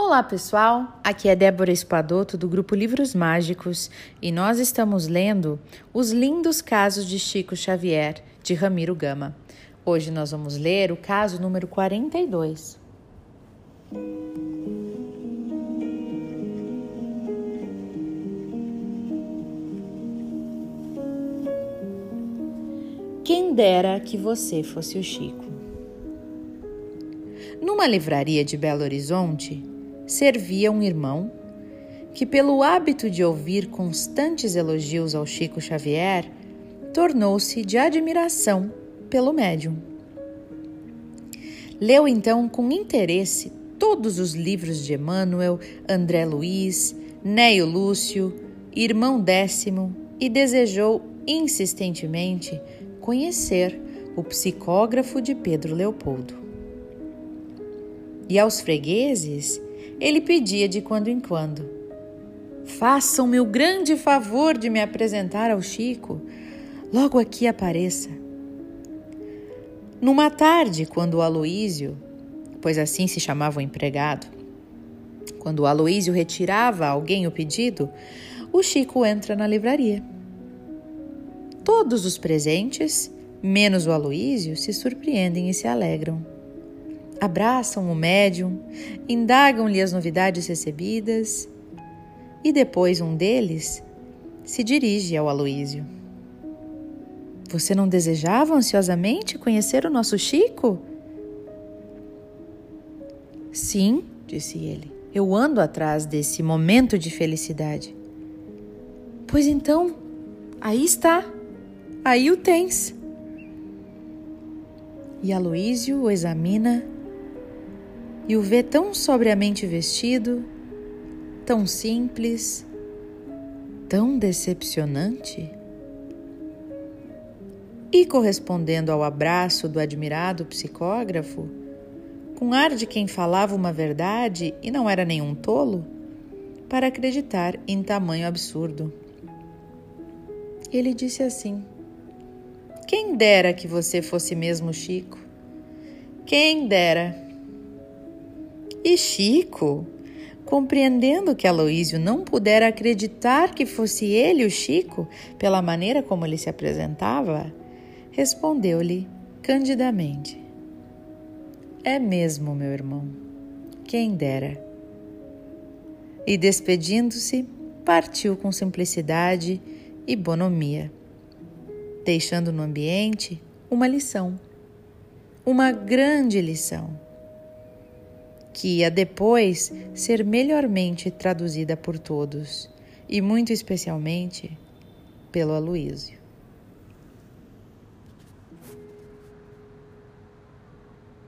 Olá pessoal, aqui é Débora Espadoto do grupo Livros Mágicos e nós estamos lendo Os Lindos Casos de Chico Xavier, de Ramiro Gama. Hoje nós vamos ler o caso número 42. Quem dera que você fosse o Chico. Numa livraria de Belo Horizonte, servia um irmão que, pelo hábito de ouvir constantes elogios ao Chico Xavier, tornou-se de admiração pelo médium. Leu então com interesse todos os livros de Emmanuel, André Luiz, Neio Lúcio, Irmão Décimo e desejou insistentemente conhecer o psicógrafo de Pedro Leopoldo. E aos fregueses ele pedia de quando em quando: Façam-me o grande favor de me apresentar ao Chico. Logo aqui apareça. Numa tarde, quando o Aloísio, pois assim se chamava o empregado, quando o Aloísio retirava a alguém o pedido, o Chico entra na livraria. Todos os presentes, menos o Aloísio, se surpreendem e se alegram abraçam o médium, indagam-lhe as novidades recebidas e depois um deles se dirige ao Aloísio. Você não desejava ansiosamente conhecer o nosso Chico? Sim, disse ele, eu ando atrás desse momento de felicidade. Pois então, aí está, aí o tens. E Aloísio o examina e o vê tão sobriamente vestido, tão simples, tão decepcionante? E correspondendo ao abraço do admirado psicógrafo, com ar de quem falava uma verdade e não era nenhum tolo, para acreditar em tamanho absurdo. Ele disse assim: Quem dera que você fosse mesmo Chico? Quem dera! E Chico, compreendendo que Aloísio não pudera acreditar que fosse ele o Chico, pela maneira como ele se apresentava, respondeu-lhe candidamente: É mesmo, meu irmão, quem dera. E despedindo-se, partiu com simplicidade e bonomia, deixando no ambiente uma lição, uma grande lição que ia depois ser melhormente traduzida por todos, e muito especialmente pelo Aloísio.